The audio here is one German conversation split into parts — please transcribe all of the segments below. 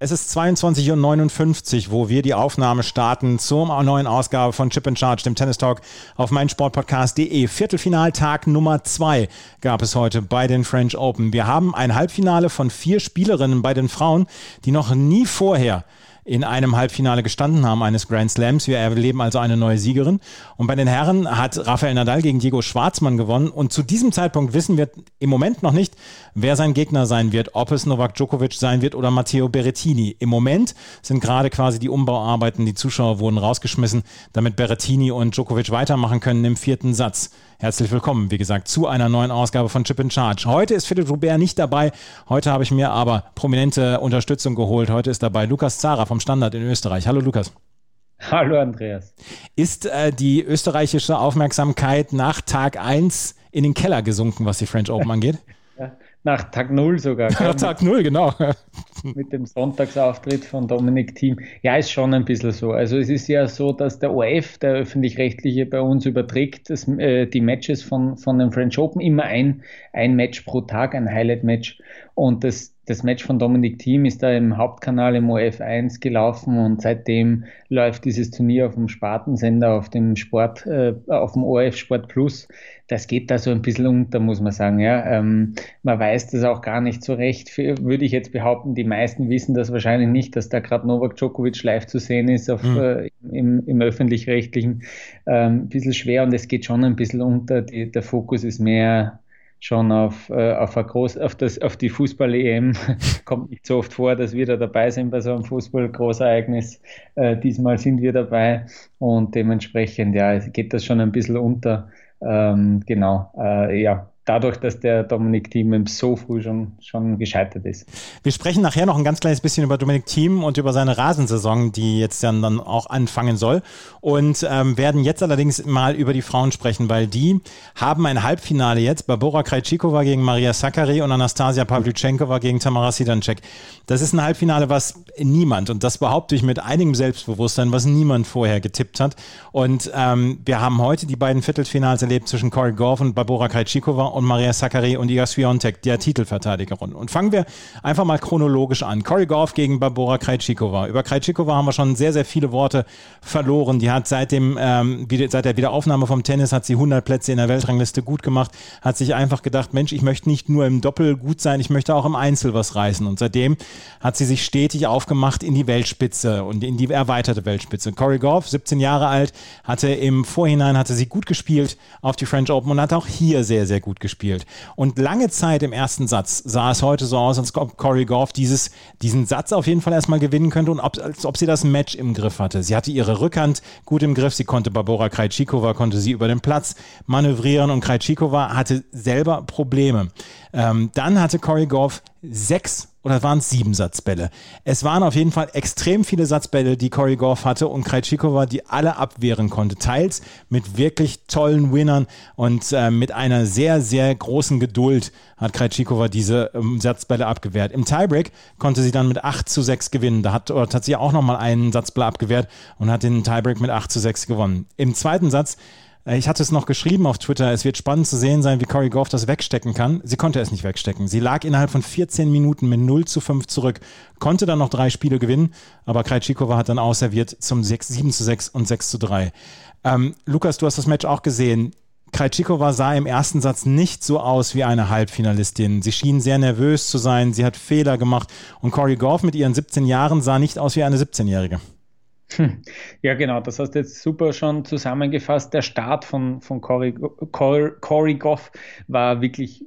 Es ist 22.59 Uhr, wo wir die Aufnahme starten zur neuen Ausgabe von Chip and Charge, dem Tennis Talk auf meinsportpodcast.de. Viertelfinaltag Nummer zwei gab es heute bei den French Open. Wir haben ein Halbfinale von vier Spielerinnen bei den Frauen, die noch nie vorher in einem Halbfinale gestanden haben eines Grand Slams. Wir erleben also eine neue Siegerin. Und bei den Herren hat Rafael Nadal gegen Diego Schwarzmann gewonnen. Und zu diesem Zeitpunkt wissen wir im Moment noch nicht, wer sein Gegner sein wird, ob es Novak Djokovic sein wird oder Matteo Berrettini. Im Moment sind gerade quasi die Umbauarbeiten, die Zuschauer wurden rausgeschmissen, damit Berrettini und Djokovic weitermachen können im vierten Satz. Herzlich willkommen, wie gesagt, zu einer neuen Ausgabe von Chip in Charge. Heute ist Philipp Robert nicht dabei. Heute habe ich mir aber prominente Unterstützung geholt. Heute ist dabei Lukas Zara vom Standard in Österreich. Hallo Lukas. Hallo Andreas. Ist äh, die österreichische Aufmerksamkeit nach Tag 1 in den Keller gesunken, was die French Open angeht? Ja, nach Tag 0 sogar. Nach Tag 0, genau. Mit dem Sonntagsauftritt von Dominik Thiem. Ja, ist schon ein bisschen so. Also es ist ja so, dass der OF, der öffentlich-rechtliche, bei uns überträgt das, äh, die Matches von, von den French Open immer ein, ein Match pro Tag, ein Highlight-Match. Und das, das Match von Dominik Thiem ist da im Hauptkanal im OF1 gelaufen und seitdem läuft dieses Turnier auf dem Spartensender, auf dem Sport, äh, auf dem ORF Sport Plus. Das geht da so ein bisschen unter, muss man sagen. Ja. Ähm, man weiß das auch gar nicht so recht. Für, würde ich jetzt behaupten, die meisten wissen das wahrscheinlich nicht, dass da gerade Novak Djokovic live zu sehen ist auf, mhm. äh, im, im öffentlich-rechtlichen. Ähm, ein bisschen schwer und es geht schon ein bisschen unter. Die, der Fokus ist mehr schon auf, äh, auf, groß, auf, das, auf die Fußball-EM. Kommt nicht so oft vor, dass wir da dabei sind bei so einem Fußball-Großereignis. Äh, diesmal sind wir dabei und dementsprechend ja, geht das schon ein bisschen unter. Ähm, genau, äh, ja, dadurch, dass der Dominik Thiem so früh schon, schon gescheitert ist. Wir sprechen nachher noch ein ganz kleines bisschen über Dominik Thiem und über seine Rasensaison, die jetzt dann, dann auch anfangen soll. Und ähm, werden jetzt allerdings mal über die Frauen sprechen, weil die haben ein Halbfinale jetzt. Barbora Krejcikova gegen Maria Sakkari und Anastasia Pavlyuchenkova gegen Tamara Sidancek. Das ist ein Halbfinale, was niemand, und das behaupte ich mit einigem Selbstbewusstsein, was niemand vorher getippt hat. Und ähm, wir haben heute die beiden Viertelfinals erlebt zwischen Corey Goff und Barbora Krejcikova und Maria Sakkari und Iga Swiatek, der Titelverteidigerin. Und fangen wir einfach mal chronologisch an. Corey Goff gegen Barbora Krejcikova. Über Krejcikova haben wir schon sehr, sehr viele Worte verloren. Die hat seit, dem, ähm, seit der Wiederaufnahme vom Tennis hat sie 100 Plätze in der Weltrangliste gut gemacht, hat sich einfach gedacht, Mensch, ich möchte nicht nur im Doppel gut sein, ich möchte auch im Einzel was reißen. Und seitdem hat sie sich stetig aufgemacht in die Weltspitze und in die erweiterte Weltspitze. Corey Goff, 17 Jahre alt, hatte im Vorhinein hatte sie gut gespielt auf die French Open und hat auch hier sehr, sehr gut gespielt. Und lange Zeit im ersten Satz sah es heute so aus, als ob Corey Goff dieses, diesen Satz auf jeden Fall erstmal gewinnen könnte und ob, als ob sie das Match im Griff hatte. Sie hatte ihre Rückhand gut im Griff, sie konnte Barbora Krejcikova, konnte sie über den Platz manövrieren und Krejcikova hatte selber Probleme. Ähm, dann hatte Corey Goff sechs oder waren es sieben Satzbälle? Es waren auf jeden Fall extrem viele Satzbälle, die Corey Goff hatte und Krejcikova, die alle abwehren konnte. Teils mit wirklich tollen Winnern und äh, mit einer sehr, sehr großen Geduld hat Krejcikova diese ähm, Satzbälle abgewehrt. Im Tiebreak konnte sie dann mit 8 zu 6 gewinnen. Da hat, hat sie auch nochmal einen Satzball abgewehrt und hat den Tiebreak mit 8 zu 6 gewonnen. Im zweiten Satz ich hatte es noch geschrieben auf Twitter, es wird spannend zu sehen sein, wie Corey Goff das wegstecken kann. Sie konnte es nicht wegstecken. Sie lag innerhalb von 14 Minuten mit 0 zu 5 zurück, konnte dann noch drei Spiele gewinnen, aber Krejcikova hat dann ausserviert zum 6, 7 zu 6 und 6 zu 3. Ähm, Lukas, du hast das Match auch gesehen. Krejcikova sah im ersten Satz nicht so aus wie eine Halbfinalistin. Sie schien sehr nervös zu sein, sie hat Fehler gemacht und Corey Goff mit ihren 17 Jahren sah nicht aus wie eine 17-Jährige. Ja, genau, das hast du jetzt super schon zusammengefasst. Der Start von, von Corey, Corey, Corey Goff war wirklich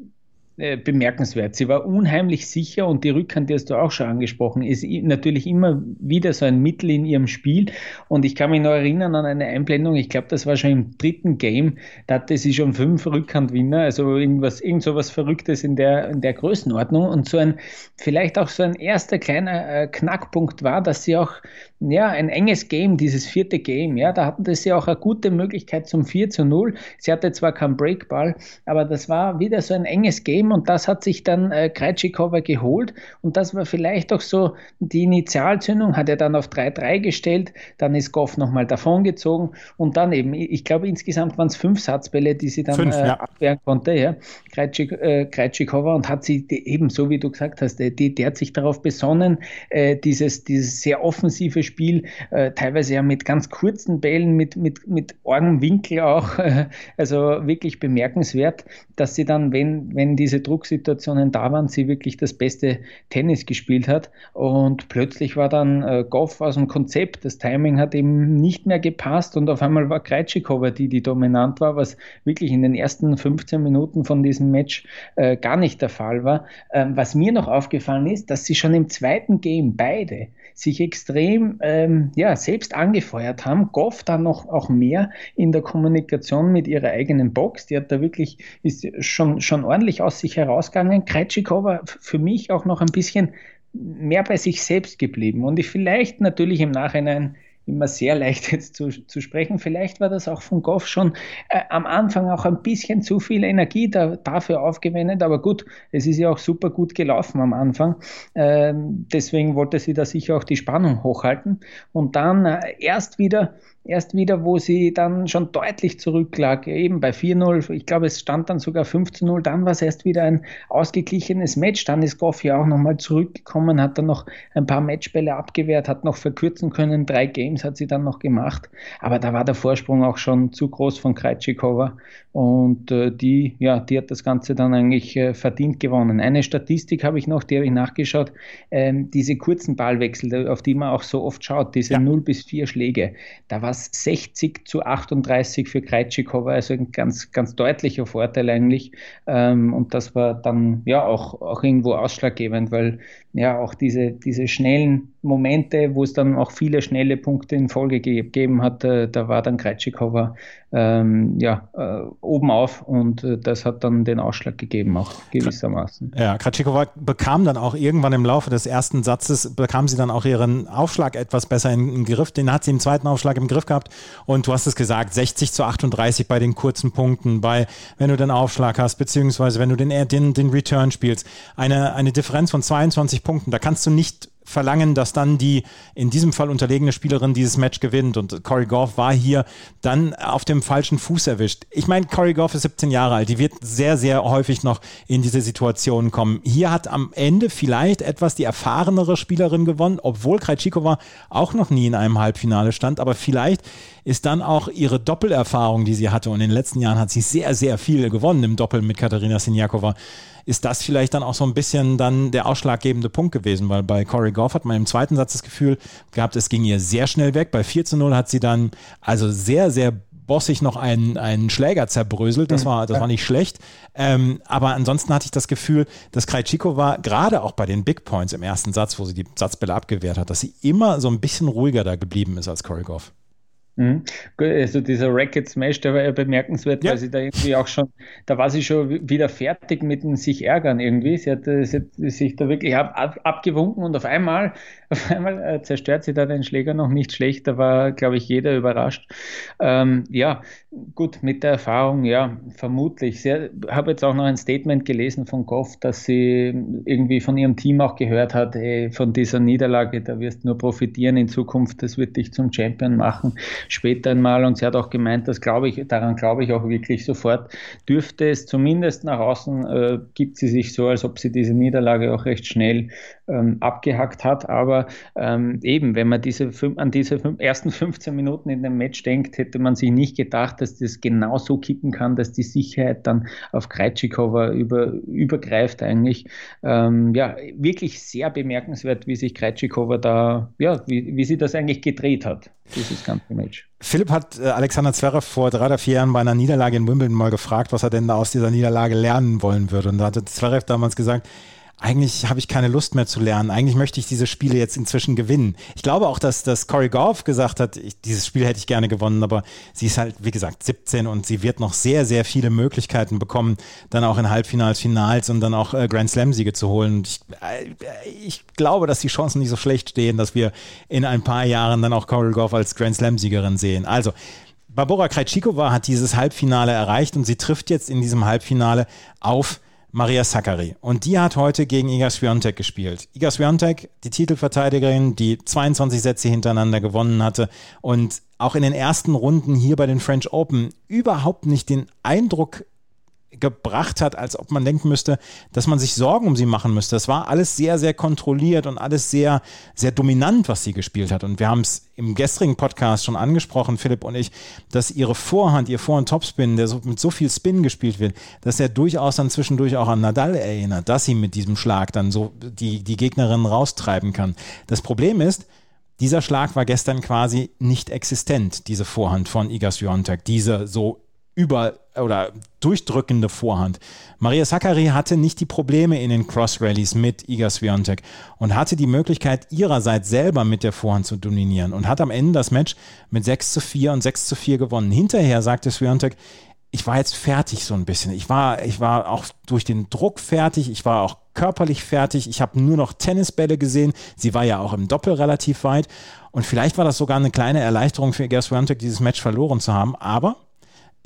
äh, bemerkenswert. Sie war unheimlich sicher und die Rückhand, die hast du auch schon angesprochen, ist natürlich immer wieder so ein Mittel in ihrem Spiel. Und ich kann mich noch erinnern an eine Einblendung, ich glaube, das war schon im dritten Game, da hatte sie schon fünf Rückhandwinner, also irgendwas, irgend so was Verrücktes in der, in der Größenordnung. Und so ein, vielleicht auch so ein erster kleiner äh, Knackpunkt war, dass sie auch ja, ein enges Game, dieses vierte Game, ja, da hatten sie auch eine gute Möglichkeit zum 4 zu 0. Sie hatte zwar keinen Breakball, aber das war wieder so ein enges Game und das hat sich dann äh, Krejcikova geholt und das war vielleicht auch so die Initialzündung, hat er dann auf 3-3 gestellt, dann ist Goff nochmal davongezogen und dann eben, ich glaube insgesamt waren es fünf Satzbälle, die sie dann fünf, äh, ja. abwehren konnte, ja, Krejcik, äh, Krejcikova und hat sie eben, so wie du gesagt hast, die, die hat sich darauf besonnen, äh, dieses, dieses sehr offensive Spiel, äh, teilweise ja mit ganz kurzen Bällen, mit, mit, mit Augenwinkel auch. Äh, also wirklich bemerkenswert, dass sie dann, wenn, wenn diese Drucksituationen da waren, sie wirklich das beste Tennis gespielt hat. Und plötzlich war dann äh, Goff aus dem Konzept. Das Timing hat eben nicht mehr gepasst und auf einmal war Krejcikova die, die dominant war, was wirklich in den ersten 15 Minuten von diesem Match äh, gar nicht der Fall war. Ähm, was mir noch aufgefallen ist, dass sie schon im zweiten Game beide sich extrem ähm, ja, selbst angefeuert haben. Goff dann noch auch mehr in der Kommunikation mit ihrer eigenen Box. Die hat da wirklich, ist schon, schon ordentlich aus sich herausgegangen. Krejcikova für mich auch noch ein bisschen mehr bei sich selbst geblieben. Und ich vielleicht natürlich im Nachhinein immer sehr leicht jetzt zu, zu sprechen. Vielleicht war das auch von Goff schon äh, am Anfang auch ein bisschen zu viel Energie da, dafür aufgewendet, aber gut, es ist ja auch super gut gelaufen am Anfang. Äh, deswegen wollte sie da sicher auch die Spannung hochhalten und dann äh, erst wieder erst wieder, wo sie dann schon deutlich zurücklag, eben bei 4-0, ich glaube, es stand dann sogar 5-0, dann war es erst wieder ein ausgeglichenes Match, dann ist Goff ja auch nochmal zurückgekommen, hat dann noch ein paar Matchbälle abgewehrt, hat noch verkürzen können, drei Games hat sie dann noch gemacht, aber da war der Vorsprung auch schon zu groß von Krejcikova und äh, die, ja, die hat das Ganze dann eigentlich äh, verdient gewonnen. Eine Statistik habe ich noch, die habe ich nachgeschaut, ähm, diese kurzen Ballwechsel, auf die man auch so oft schaut, diese ja. 0 bis 4 Schläge, da war es 60 zu 38 für Krejcikova, also ein ganz, ganz deutlicher Vorteil eigentlich. Ähm, und das war dann ja auch, auch irgendwo ausschlaggebend, weil ja auch diese, diese schnellen Momente, wo es dann auch viele schnelle Punkte in Folge gegeben hat, äh, da war dann Krejcikova ähm, ja, äh, oben auf und äh, das hat dann den Ausschlag gegeben, auch gewissermaßen. Ja, Krejcikova bekam dann auch irgendwann im Laufe des ersten Satzes, bekam sie dann auch ihren Aufschlag etwas besser in den Griff, den hat sie im zweiten Aufschlag im Griff gehabt. Und du hast es gesagt, 60 zu 38 bei den kurzen Punkten, bei, wenn du den Aufschlag hast, beziehungsweise wenn du den, den, den Return spielst, eine, eine Differenz von 22 Punkten, da kannst du nicht verlangen, dass dann die in diesem Fall unterlegene Spielerin dieses Match gewinnt. Und Corey Goff war hier dann auf dem falschen Fuß erwischt. Ich meine, Corey Goff ist 17 Jahre alt. Die wird sehr, sehr häufig noch in diese Situation kommen. Hier hat am Ende vielleicht etwas die erfahrenere Spielerin gewonnen, obwohl Krejcikova auch noch nie in einem Halbfinale stand. Aber vielleicht ist dann auch ihre Doppelerfahrung, die sie hatte. Und in den letzten Jahren hat sie sehr, sehr viel gewonnen im Doppel mit Katharina Sinjakova ist das vielleicht dann auch so ein bisschen dann der ausschlaggebende Punkt gewesen, weil bei Corey Goff hat man im zweiten Satz das Gefühl gehabt, es ging ihr sehr schnell weg. Bei 4 zu 0 hat sie dann also sehr, sehr bossig noch einen, einen Schläger zerbröselt. Das mhm. war, das war nicht schlecht. Ähm, aber ansonsten hatte ich das Gefühl, dass Krejciko war, gerade auch bei den Big Points im ersten Satz, wo sie die Satzbälle abgewehrt hat, dass sie immer so ein bisschen ruhiger da geblieben ist als Corey Mhm. Also dieser Racket Smash, der war ja bemerkenswert, ja. weil sie da irgendwie auch schon, da war sie schon wieder fertig mit dem sich ärgern irgendwie. Sie hat, sie hat sich da wirklich ab, ab, abgewunken und auf einmal, auf einmal äh, zerstört sie da den Schläger noch nicht schlecht. Da war, glaube ich, jeder überrascht. Ähm, ja, gut, mit der Erfahrung, ja, vermutlich. Ich habe jetzt auch noch ein Statement gelesen von Goff, dass sie irgendwie von ihrem Team auch gehört hat, hey, von dieser Niederlage, da wirst du nur profitieren in Zukunft, das wird dich zum Champion machen später einmal. Und sie hat auch gemeint, das glaube ich, daran glaube ich auch wirklich sofort, dürfte es zumindest nach außen, äh, gibt sie sich so, als ob sie diese Niederlage auch recht schnell ähm, abgehackt hat. Aber ähm, eben, wenn man diese, an diese ersten 15 Minuten in dem Match denkt, hätte man sich nicht gedacht, dass das genau so kippen kann, dass die Sicherheit dann auf Krejcikova über, übergreift eigentlich. Ähm, ja, wirklich sehr bemerkenswert, wie sich Krejcikova da, ja, wie, wie sie das eigentlich gedreht hat, dieses ganze Match. Philipp hat äh, Alexander Zverev vor drei oder vier Jahren bei einer Niederlage in Wimbledon mal gefragt, was er denn da aus dieser Niederlage lernen wollen würde. Und da hatte Zverev damals gesagt, eigentlich habe ich keine Lust mehr zu lernen. Eigentlich möchte ich diese Spiele jetzt inzwischen gewinnen. Ich glaube auch, dass, dass Corey Goff gesagt hat, ich, dieses Spiel hätte ich gerne gewonnen, aber sie ist halt, wie gesagt, 17 und sie wird noch sehr, sehr viele Möglichkeiten bekommen, dann auch in Halbfinals, Finals und dann auch äh, Grand Slam-Siege zu holen. Ich, äh, ich glaube, dass die Chancen nicht so schlecht stehen, dass wir in ein paar Jahren dann auch Corey Goff als Grand Slam-Siegerin sehen. Also, Barbora Krejcikova hat dieses Halbfinale erreicht und sie trifft jetzt in diesem Halbfinale auf Maria Sakkari. Und die hat heute gegen Iga Swiatek gespielt. Iga Swiatek, die Titelverteidigerin, die 22 Sätze hintereinander gewonnen hatte und auch in den ersten Runden hier bei den French Open überhaupt nicht den Eindruck gebracht hat, als ob man denken müsste, dass man sich Sorgen um sie machen müsste. Das war alles sehr, sehr kontrolliert und alles sehr, sehr dominant, was sie gespielt hat. Und wir haben es im gestrigen Podcast schon angesprochen, Philipp und ich, dass ihre Vorhand, ihr Vorhand-Topspin, der so, mit so viel Spin gespielt wird, dass er durchaus dann zwischendurch auch an Nadal erinnert, dass sie mit diesem Schlag dann so die, die Gegnerin raustreiben kann. Das Problem ist, dieser Schlag war gestern quasi nicht existent, diese Vorhand von Iga Swiatek, diese so über oder durchdrückende Vorhand. Maria Sakkari hatte nicht die Probleme in den Cross-Rallies mit Iga Swiatek und hatte die Möglichkeit ihrerseits selber mit der Vorhand zu dominieren und hat am Ende das Match mit 6 zu 4 und 6 zu 4 gewonnen. Hinterher sagte Swiatek, ich war jetzt fertig so ein bisschen. Ich war, ich war auch durch den Druck fertig, ich war auch körperlich fertig, ich habe nur noch Tennisbälle gesehen. Sie war ja auch im Doppel relativ weit und vielleicht war das sogar eine kleine Erleichterung für Iga Swiatek, dieses Match verloren zu haben, aber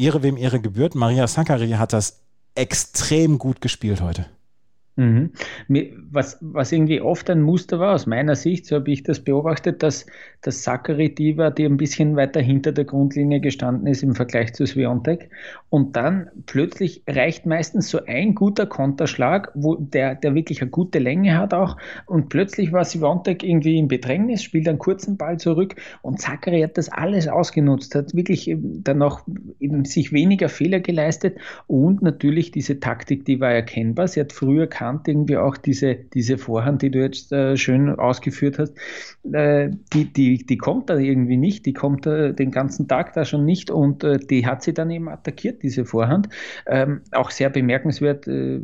Ehre wem Ehre gebührt. Maria Sakkari hat das extrem gut gespielt heute. Mhm. Was, was irgendwie oft ein Muster war, aus meiner Sicht, so habe ich das beobachtet, dass, dass Zachary die war, die ein bisschen weiter hinter der Grundlinie gestanden ist im Vergleich zu Sviontek. Und dann plötzlich reicht meistens so ein guter Konterschlag, wo der, der wirklich eine gute Länge hat auch. Und plötzlich war Sviontek irgendwie im Bedrängnis, spielt einen kurzen Ball zurück und Zachary hat das alles ausgenutzt, hat wirklich dann noch eben sich weniger Fehler geleistet und natürlich diese Taktik, die war erkennbar. Sie hat früher erkannt, irgendwie auch diese, diese Vorhand, die du jetzt äh, schön ausgeführt hast, äh, die, die, die kommt da irgendwie nicht, die kommt äh, den ganzen Tag da schon nicht und äh, die hat sie dann eben attackiert, diese Vorhand. Ähm, auch sehr bemerkenswert, äh,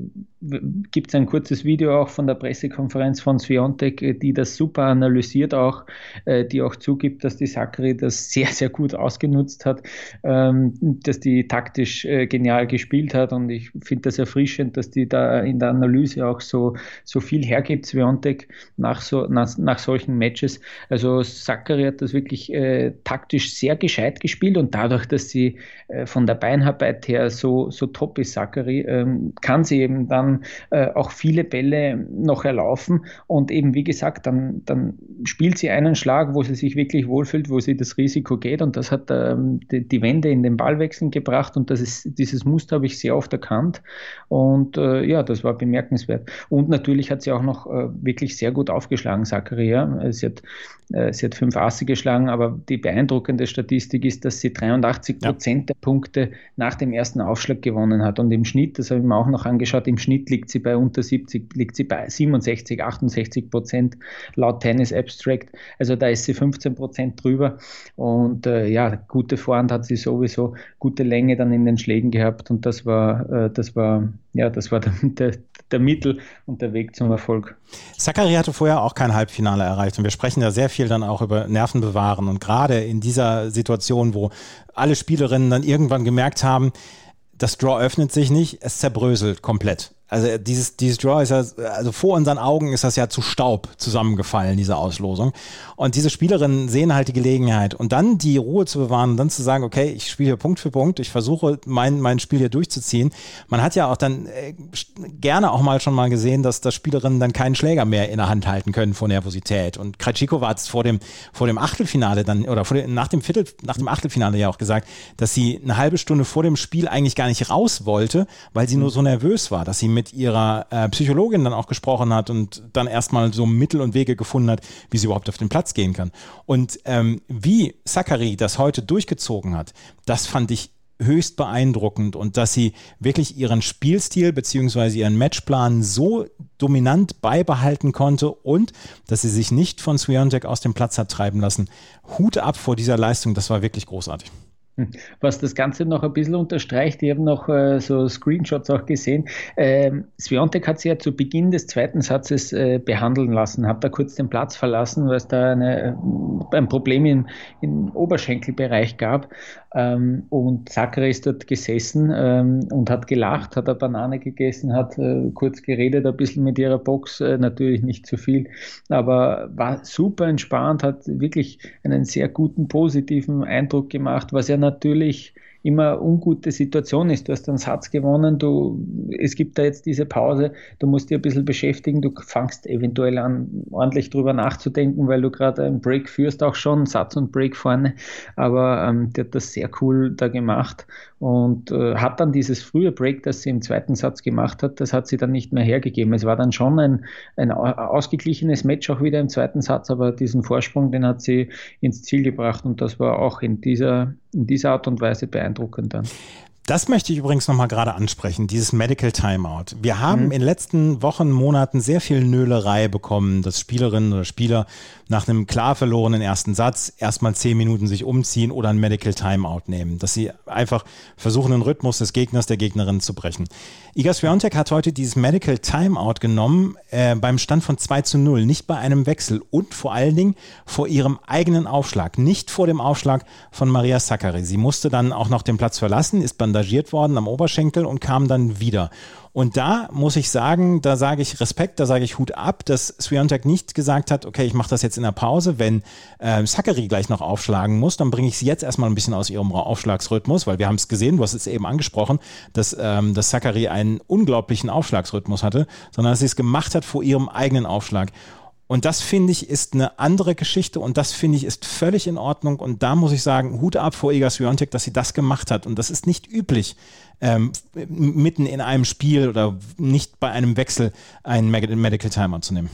gibt es ein kurzes Video auch von der Pressekonferenz von Sviontek, äh, die das super analysiert auch, die auch zugibt, dass die Sakri das sehr, sehr gut ausgenutzt hat, ähm, dass die taktisch genial gespielt hat und ich finde das erfrischend, dass die da in der Analyse Analyse auch so, so viel hergibt, Sviontek, nach, so, nach, nach solchen Matches. Also Zachary hat das wirklich äh, taktisch sehr gescheit gespielt und dadurch, dass sie äh, von der Beinarbeit her so, so top ist, Zachary, ähm, kann sie eben dann äh, auch viele Bälle noch erlaufen und eben, wie gesagt, dann, dann spielt sie einen Schlag, wo sie sich wirklich wohlfühlt, wo sie das Risiko geht und das hat ähm, die, die Wende in den Ballwechseln gebracht und das ist, dieses Muster habe ich sehr oft erkannt und äh, ja, das war bemerkenswert bemerkenswert. Und natürlich hat sie auch noch äh, wirklich sehr gut aufgeschlagen, Zakaria. Sie hat, äh, sie hat fünf Asse geschlagen, aber die beeindruckende Statistik ist, dass sie 83 Prozent ja. der Punkte nach dem ersten Aufschlag gewonnen hat. Und im Schnitt, das habe ich mir auch noch angeschaut, im Schnitt liegt sie bei unter 70, liegt sie bei 67, 68 Prozent laut Tennis Abstract. Also da ist sie 15 Prozent drüber. Und äh, ja, gute Vorhand hat sie sowieso, gute Länge dann in den Schlägen gehabt. Und das war, äh, das war, ja, das war der, der, der Mittel und der Weg zum Erfolg. Zachary hatte vorher auch kein Halbfinale erreicht und wir sprechen ja sehr viel dann auch über Nerven bewahren und gerade in dieser Situation, wo alle Spielerinnen dann irgendwann gemerkt haben, das Draw öffnet sich nicht, es zerbröselt komplett. Also dieses, dieses Draw ist ja, also vor unseren Augen ist das ja zu Staub zusammengefallen, diese Auslosung. Und diese Spielerinnen sehen halt die Gelegenheit. Und dann die Ruhe zu bewahren und dann zu sagen, okay, ich spiele hier Punkt für Punkt, ich versuche mein, mein Spiel hier durchzuziehen. Man hat ja auch dann äh, gerne auch mal schon mal gesehen, dass, dass Spielerinnen dann keinen Schläger mehr in der Hand halten können vor Nervosität. Und Krajcikova hat es vor dem, vor dem Achtelfinale dann, oder vor dem, nach dem Viertel, nach dem Achtelfinale ja auch gesagt, dass sie eine halbe Stunde vor dem Spiel eigentlich gar nicht raus wollte, weil sie nur so nervös war, dass sie mit ihrer äh, Psychologin dann auch gesprochen hat und dann erstmal so Mittel und Wege gefunden hat, wie sie überhaupt auf den Platz gehen kann. Und ähm, wie Zachary das heute durchgezogen hat, das fand ich höchst beeindruckend und dass sie wirklich ihren Spielstil bzw. ihren Matchplan so dominant beibehalten konnte und dass sie sich nicht von Swiatek aus dem Platz hat treiben lassen. Hut ab vor dieser Leistung, das war wirklich großartig. Was das Ganze noch ein bisschen unterstreicht, ich habe noch äh, so Screenshots auch gesehen. Ähm, Sviontek hat sie ja zu Beginn des zweiten Satzes äh, behandeln lassen, hat da kurz den Platz verlassen, weil es da eine, äh, ein Problem im, im Oberschenkelbereich gab. Ähm, und Zachary ist dort gesessen ähm, und hat gelacht, hat eine Banane gegessen, hat äh, kurz geredet, ein bisschen mit ihrer Box, äh, natürlich nicht zu viel, aber war super entspannt, hat wirklich einen sehr guten, positiven Eindruck gemacht, was ja natürlich immer ungute Situation ist. Du hast einen Satz gewonnen, du, es gibt da jetzt diese Pause, du musst dich ein bisschen beschäftigen, du fangst eventuell an, ordentlich drüber nachzudenken, weil du gerade einen Break führst, auch schon, Satz und Break vorne. Aber ähm, der hat das sehr cool da gemacht und äh, hat dann dieses frühe Break, das sie im zweiten Satz gemacht hat, das hat sie dann nicht mehr hergegeben. Es war dann schon ein, ein ausgeglichenes Match auch wieder im zweiten Satz, aber diesen Vorsprung, den hat sie ins Ziel gebracht und das war auch in dieser, in dieser Art und Weise beeindruckend dann. Das möchte ich übrigens nochmal gerade ansprechen, dieses Medical Timeout. Wir haben mhm. in den letzten Wochen, Monaten sehr viel Nölerei bekommen, dass Spielerinnen oder Spieler nach einem klar verlorenen ersten Satz erstmal zehn Minuten sich umziehen oder ein Medical Timeout nehmen, dass sie einfach versuchen, den Rhythmus des Gegners, der Gegnerin zu brechen. Iga Swiatek hat heute dieses Medical Timeout genommen äh, beim Stand von 2 zu 0, nicht bei einem Wechsel und vor allen Dingen vor ihrem eigenen Aufschlag, nicht vor dem Aufschlag von Maria Sakkari. Sie musste dann auch noch den Platz verlassen, ist bandagiert worden am Oberschenkel und kam dann wieder. Und da muss ich sagen, da sage ich Respekt, da sage ich Hut ab, dass Swiatek nicht gesagt hat, okay, ich mache das jetzt in der Pause, wenn äh, Zachary gleich noch aufschlagen muss, dann bringe ich sie jetzt erstmal ein bisschen aus ihrem Aufschlagsrhythmus, weil wir haben es gesehen, du hast es eben angesprochen, dass, ähm, dass Zachary einen unglaublichen Aufschlagsrhythmus hatte, sondern dass sie es gemacht hat vor ihrem eigenen Aufschlag. Und das finde ich ist eine andere Geschichte und das finde ich ist völlig in Ordnung. Und da muss ich sagen, Hut ab vor Iga Swiatek, dass sie das gemacht hat. Und das ist nicht üblich, ähm, mitten in einem Spiel oder nicht bei einem Wechsel einen Medical Timer zu nehmen.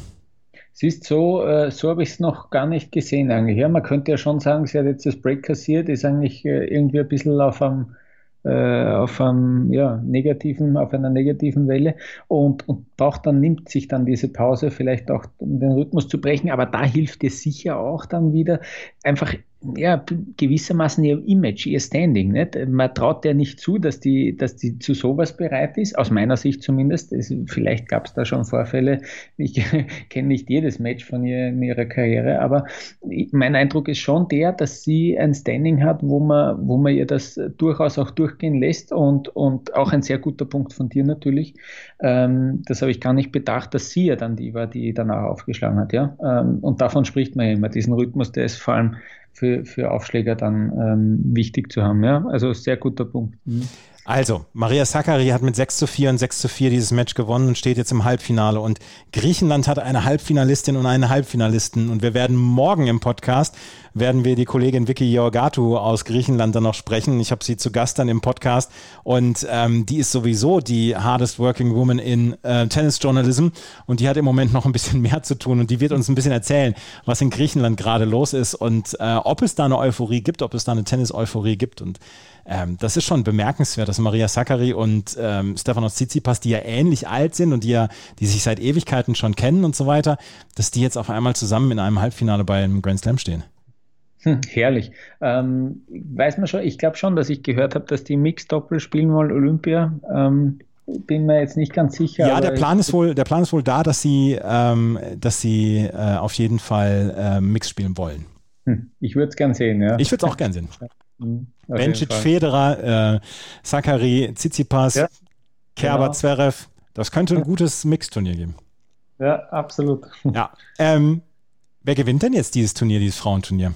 Siehst so, äh, so habe ich es noch gar nicht gesehen eigentlich. Ja, man könnte ja schon sagen, sie hat jetzt das Break kassiert, ist eigentlich äh, irgendwie ein bisschen auf einem auf einem ja, negativen, auf einer negativen Welle. Und, und braucht dann, nimmt sich dann diese Pause vielleicht auch, um den Rhythmus zu brechen, aber da hilft es sicher auch dann wieder, einfach ja, gewissermaßen ihr Image, ihr Standing. Nicht? Man traut der nicht zu, dass die, dass die zu sowas bereit ist, aus meiner Sicht zumindest. Es, vielleicht gab es da schon Vorfälle. Ich kenne nicht jedes Match von ihr in ihrer Karriere, aber mein Eindruck ist schon der, dass sie ein Standing hat, wo man, wo man ihr das durchaus auch durchgehen lässt und, und auch ein sehr guter Punkt von dir natürlich. Ähm, das habe ich gar nicht bedacht, dass sie ja dann die war, die danach aufgeschlagen hat. Ja? Ähm, und davon spricht man ja immer, diesen Rhythmus, der ist vor allem für, für Aufschläger dann ähm, wichtig zu haben. Ja? Also sehr guter Punkt. Mhm. Also, Maria Sakkari hat mit 6 zu 4 und 6 zu 4 dieses Match gewonnen und steht jetzt im Halbfinale. Und Griechenland hat eine Halbfinalistin und einen Halbfinalisten. Und wir werden morgen im Podcast, werden wir die Kollegin Vicky Georgatou aus Griechenland dann noch sprechen. Ich habe sie zu Gast dann im Podcast. Und ähm, die ist sowieso die hardest working woman in äh, Tennis Journalism. Und die hat im Moment noch ein bisschen mehr zu tun. Und die wird uns ein bisschen erzählen, was in Griechenland gerade los ist und äh, ob es da eine Euphorie gibt, ob es da eine Tennis-Euphorie gibt. Und ähm, das ist schon bemerkenswert, dass Maria Sakkari und ähm, Stefanos Tsitsipas, die ja ähnlich alt sind und die ja, die sich seit Ewigkeiten schon kennen und so weiter, dass die jetzt auf einmal zusammen in einem Halbfinale bei einem Grand Slam stehen. Hm, herrlich. Ähm, weiß man schon, ich glaube schon, dass ich gehört habe, dass die Mix-Doppel spielen wollen, Olympia. Ähm, bin mir jetzt nicht ganz sicher. Ja, der Plan ist wohl, der Plan ist wohl da, dass sie, ähm, dass sie äh, auf jeden Fall äh, Mix spielen wollen. Hm, ich würde es gern sehen, ja. Ich würde es auch gern sehen. Mhm, Bencic, Federer, äh, Sakari, Tsitsipas, ja, Kerber, genau. Zverev. Das könnte ein gutes Mixturnier geben. Ja, absolut. Ja. Ähm, wer gewinnt denn jetzt dieses Turnier, dieses Frauenturnier?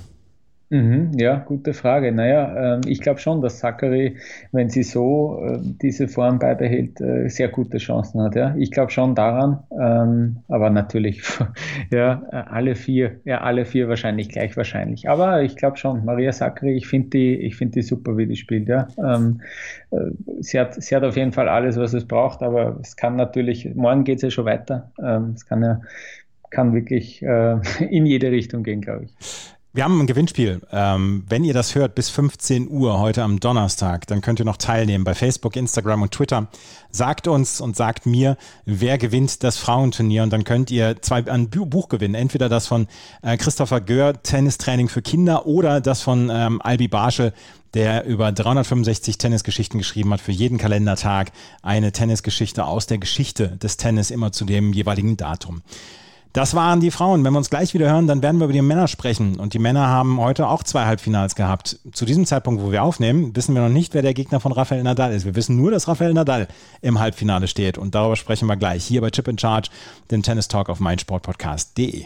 Mhm, ja, gute Frage. Naja, ähm, ich glaube schon, dass Zachary, wenn sie so äh, diese Form beibehält, äh, sehr gute Chancen hat. Ja, ich glaube schon daran. Ähm, aber natürlich, ja, alle vier, ja, alle vier wahrscheinlich gleich wahrscheinlich. Aber ich glaube schon, Maria Zachary, ich finde die, ich finde die super, wie die spielt. Ja, ähm, äh, sie hat, sie hat auf jeden Fall alles, was es braucht. Aber es kann natürlich, morgen geht es ja schon weiter. Es kann ja, kann wirklich äh, in jede Richtung gehen, glaube ich. Wir haben ein Gewinnspiel. Ähm, wenn ihr das hört, bis 15 Uhr heute am Donnerstag, dann könnt ihr noch teilnehmen bei Facebook, Instagram und Twitter. Sagt uns und sagt mir, wer gewinnt das Frauenturnier und dann könnt ihr zwei ein Buch gewinnen. Entweder das von äh, Christopher Gör, Tennistraining für Kinder oder das von ähm, Albi Barschel, der über 365 Tennisgeschichten geschrieben hat, für jeden Kalendertag eine Tennisgeschichte aus der Geschichte des Tennis, immer zu dem jeweiligen Datum. Das waren die Frauen. Wenn wir uns gleich wieder hören, dann werden wir über die Männer sprechen. Und die Männer haben heute auch zwei Halbfinals gehabt. Zu diesem Zeitpunkt, wo wir aufnehmen, wissen wir noch nicht, wer der Gegner von Rafael Nadal ist. Wir wissen nur, dass Rafael Nadal im Halbfinale steht. Und darüber sprechen wir gleich hier bei Chip in Charge, dem Tennis Talk auf meinsportpodcast.de.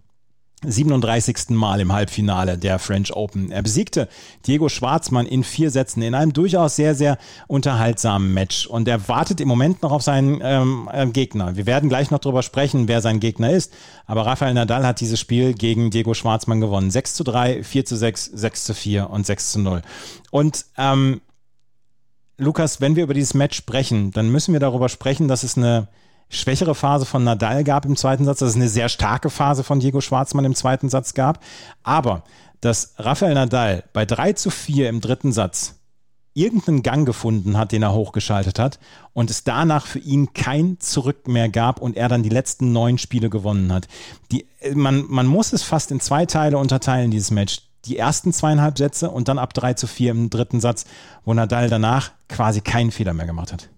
37. Mal im Halbfinale der French Open. Er besiegte Diego Schwarzmann in vier Sätzen in einem durchaus sehr, sehr unterhaltsamen Match. Und er wartet im Moment noch auf seinen ähm, äh, Gegner. Wir werden gleich noch darüber sprechen, wer sein Gegner ist. Aber Rafael Nadal hat dieses Spiel gegen Diego Schwarzmann gewonnen. 6 zu 3, 4 zu 6, 6 zu 4 und 6 zu 0. Und ähm, Lukas, wenn wir über dieses Match sprechen, dann müssen wir darüber sprechen, dass es eine schwächere Phase von Nadal gab im zweiten Satz, dass es eine sehr starke Phase von Diego Schwarzmann im zweiten Satz gab. Aber dass Rafael Nadal bei 3 zu 4 im dritten Satz irgendeinen Gang gefunden hat, den er hochgeschaltet hat und es danach für ihn kein Zurück mehr gab und er dann die letzten neun Spiele gewonnen hat. Die, man, man muss es fast in zwei Teile unterteilen, dieses Match. Die ersten zweieinhalb Sätze und dann ab 3 zu 4 im dritten Satz, wo Nadal danach quasi keinen Fehler mehr gemacht hat.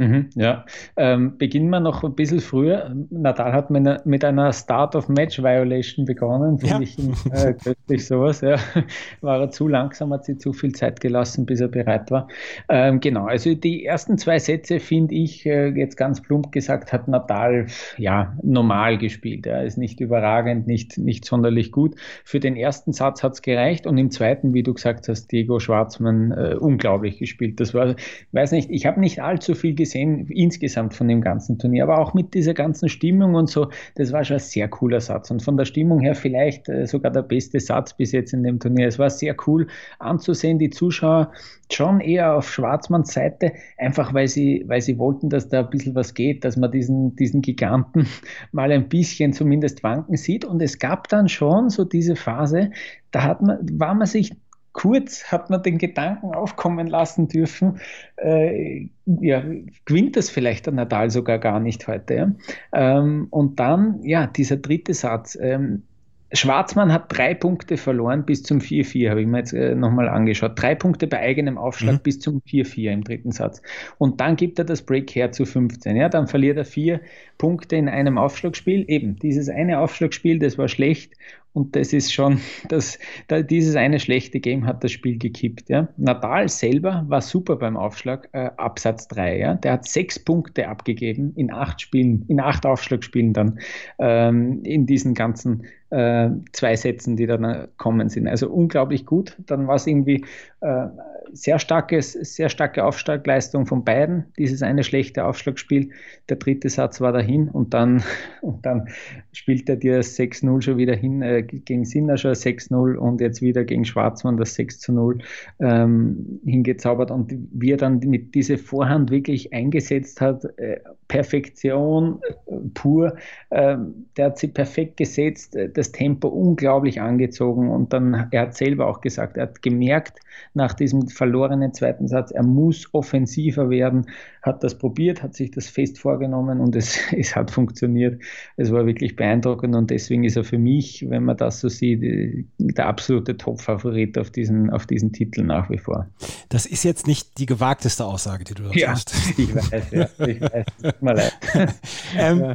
Mhm, ja, ähm, beginnen wir noch ein bisschen früher. Nadal hat mit einer, mit einer Start of Match Violation begonnen, finde ja. ich äh, köstlich sowas. Ja. War er zu langsam, hat sie zu viel Zeit gelassen, bis er bereit war. Ähm, genau, also die ersten zwei Sätze finde ich, äh, jetzt ganz plump gesagt, hat Nadal ja normal gespielt. Er ist nicht überragend, nicht, nicht sonderlich gut. Für den ersten Satz hat es gereicht und im zweiten, wie du gesagt hast, Diego Schwarzmann äh, unglaublich gespielt. Das war, weiß nicht, ich habe nicht allzu viel gesehen gesehen, insgesamt von dem ganzen Turnier, aber auch mit dieser ganzen Stimmung und so, das war schon ein sehr cooler Satz. Und von der Stimmung her vielleicht äh, sogar der beste Satz bis jetzt in dem Turnier. Es war sehr cool anzusehen, die Zuschauer schon eher auf Schwarzmanns Seite, einfach weil sie, weil sie wollten, dass da ein bisschen was geht, dass man diesen, diesen Giganten mal ein bisschen zumindest wanken sieht. Und es gab dann schon so diese Phase, da hat man, war man sich kurz hat man den Gedanken aufkommen lassen dürfen, äh, ja, gewinnt das vielleicht der Nadal sogar gar nicht heute. Ja? Ähm, und dann, ja, dieser dritte Satz. Ähm, Schwarzmann hat drei Punkte verloren bis zum 4-4, habe ich mir jetzt äh, nochmal angeschaut. Drei Punkte bei eigenem Aufschlag mhm. bis zum 4-4 im dritten Satz. Und dann gibt er das Break her zu 15. Ja, dann verliert er vier Punkte in einem Aufschlagspiel. Eben, dieses eine Aufschlagspiel, das war schlecht und das ist schon, das, da, dieses eine schlechte Game hat das Spiel gekippt. Ja. Nadal selber war super beim Aufschlag, äh, Absatz 3. Ja. Der hat sechs Punkte abgegeben in acht Spielen, in acht Aufschlagspielen dann ähm, in diesen ganzen äh, zwei Sätzen, die dann kommen sind. Also unglaublich gut. Dann war es irgendwie äh, sehr, starkes, sehr starke Aufschlagleistung von beiden. Dieses eine schlechte Aufschlagspiel. Der dritte Satz war dahin und dann, und dann spielt er dir 6-0 schon wieder hin äh, gegen Sinner schon 6-0 und jetzt wieder gegen Schwarzmann das 6-0 ähm, hingezaubert. Und wie er dann mit dieser Vorhand wirklich eingesetzt hat, äh, Perfektion äh, pur, ähm, der hat sie perfekt gesetzt, äh, das Tempo unglaublich angezogen und dann, er hat selber auch gesagt, er hat gemerkt nach diesem verlorenen zweiten Satz, er muss offensiver werden, hat das probiert, hat sich das fest vorgenommen und es, es hat funktioniert. Es war wirklich beeindruckend und deswegen ist er für mich, wenn man das so sieht, äh, der absolute Top-Favorit auf diesen, auf diesen Titel nach wie vor. Das ist jetzt nicht die gewagteste Aussage, die du da ja, hast. Ich weiß, ja, ich weiß. Tut mir leid. ähm, ja.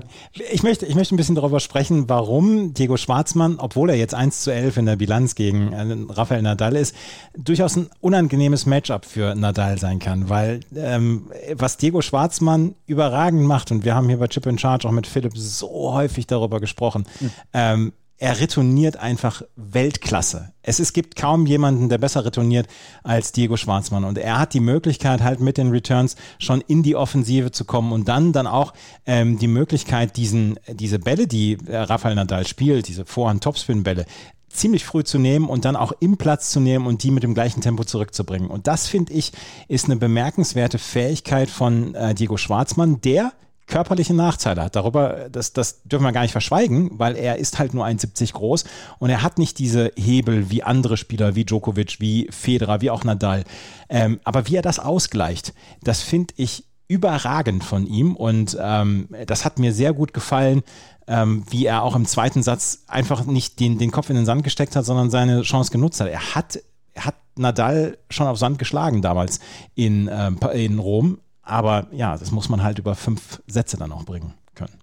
ich, möchte, ich möchte ein bisschen darüber sprechen, warum Diego Schwarzmann, obwohl er jetzt 1 zu 11 in der Bilanz gegen äh, Rafael Nadal ist, durchaus ein unangenehmes Matchup für Nadal sein kann, weil ähm, was Diego Schwarzmann überragend macht, und wir haben hier bei Chip in Charge auch mit Philipp so häufig darüber gesprochen, mhm. ähm, er retourniert einfach Weltklasse. Es, es gibt kaum jemanden, der besser retourniert als Diego Schwarzmann. Und er hat die Möglichkeit, halt mit den Returns schon in die Offensive zu kommen und dann, dann auch ähm, die Möglichkeit, diesen, diese Bälle, die äh, Rafael Nadal spielt, diese Vorhand-Topspin-Bälle, ziemlich früh zu nehmen und dann auch im Platz zu nehmen und die mit dem gleichen Tempo zurückzubringen. Und das, finde ich, ist eine bemerkenswerte Fähigkeit von äh, Diego Schwarzmann, der körperliche Nachteile hat. Darüber, das, das dürfen wir gar nicht verschweigen, weil er ist halt nur 1,70 groß und er hat nicht diese Hebel wie andere Spieler, wie Djokovic, wie Federer, wie auch Nadal. Ähm, aber wie er das ausgleicht, das finde ich überragend von ihm und ähm, das hat mir sehr gut gefallen, ähm, wie er auch im zweiten Satz einfach nicht den, den Kopf in den Sand gesteckt hat, sondern seine Chance genutzt hat. Er hat, hat Nadal schon auf Sand geschlagen damals in, ähm, in Rom, aber ja, das muss man halt über fünf Sätze dann auch bringen können.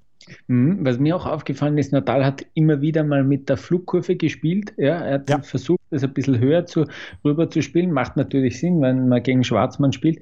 Mhm, was mir auch aufgefallen ist, Nadal hat immer wieder mal mit der Flugkurve gespielt. Ja, er hat ja. versucht, das ein bisschen höher zu, rüber zu spielen. Macht natürlich Sinn, wenn man gegen Schwarzmann spielt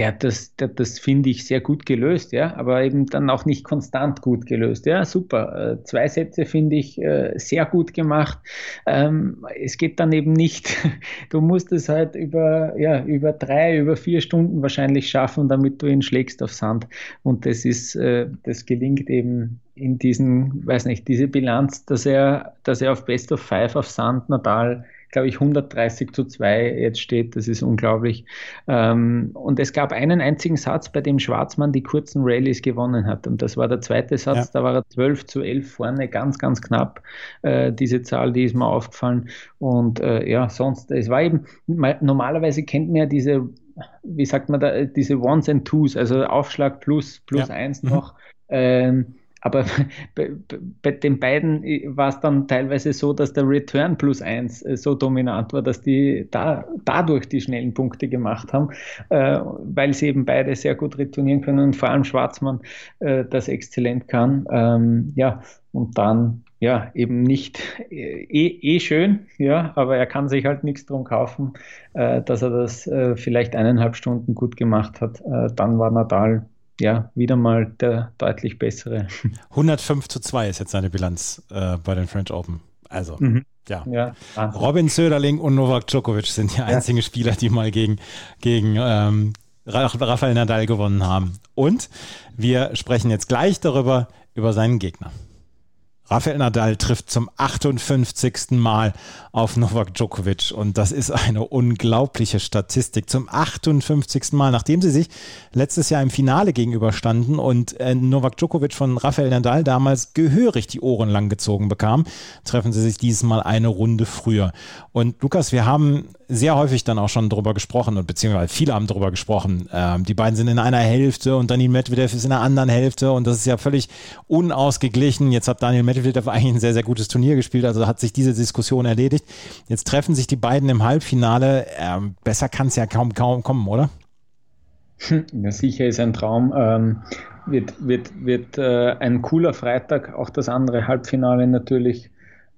der hat das, der das finde ich, sehr gut gelöst, ja, aber eben dann auch nicht konstant gut gelöst. Ja, super. Äh, zwei Sätze finde ich äh, sehr gut gemacht. Ähm, es geht dann eben nicht, du musst es halt über, ja, über drei, über vier Stunden wahrscheinlich schaffen, damit du ihn schlägst auf Sand. Und das ist, äh, das gelingt eben in diesen, weiß nicht, diese Bilanz, dass er, dass er auf Best of Five auf Sand Natal glaube ich, 130 zu 2 jetzt steht. Das ist unglaublich. Ähm, und es gab einen einzigen Satz, bei dem Schwarzmann die kurzen Rallyes gewonnen hat. Und das war der zweite Satz. Ja. Da war er 12 zu 11 vorne, ganz, ganz knapp. Äh, diese Zahl, die ist mir aufgefallen. Und äh, ja, sonst, es war eben, normalerweise kennt man ja diese wie sagt man da, diese Ones and Twos, also Aufschlag plus, plus ja. eins mhm. noch. Ähm, aber bei, bei, den beiden war es dann teilweise so, dass der Return plus eins äh, so dominant war, dass die da, dadurch die schnellen Punkte gemacht haben, äh, weil sie eben beide sehr gut returnieren können und vor allem Schwarzmann äh, das exzellent kann. Ähm, ja, und dann ja, eben nicht äh, eh, eh schön, ja, aber er kann sich halt nichts drum kaufen, äh, dass er das äh, vielleicht eineinhalb Stunden gut gemacht hat. Äh, dann war Nadal ja, wieder mal der deutlich bessere. 105 zu 2 ist jetzt seine Bilanz äh, bei den French Open. Also, mhm. ja. ja Robin Söderling und Novak Djokovic sind die einzigen ja. Spieler, die mal gegen, gegen ähm, Rafael Nadal gewonnen haben. Und wir sprechen jetzt gleich darüber, über seinen Gegner. Rafael Nadal trifft zum 58. Mal auf Novak Djokovic und das ist eine unglaubliche Statistik. Zum 58. Mal, nachdem sie sich letztes Jahr im Finale gegenüberstanden und äh, Novak Djokovic von Rafael Nadal damals gehörig die Ohren lang gezogen bekam, treffen sie sich dieses Mal eine Runde früher. Und Lukas, wir haben sehr häufig dann auch schon drüber gesprochen und beziehungsweise viele haben drüber gesprochen. Ähm, die beiden sind in einer Hälfte und Daniel Medvedev ist in der anderen Hälfte und das ist ja völlig unausgeglichen. Jetzt hat Daniel Medvedev eigentlich ein sehr, sehr gutes Turnier gespielt, also hat sich diese Diskussion erledigt. Jetzt treffen sich die beiden im Halbfinale. Ähm, besser kann es ja kaum, kaum kommen, oder? Ja, sicher ist ein Traum. Ähm, wird wird, wird äh, ein cooler Freitag, auch das andere Halbfinale natürlich.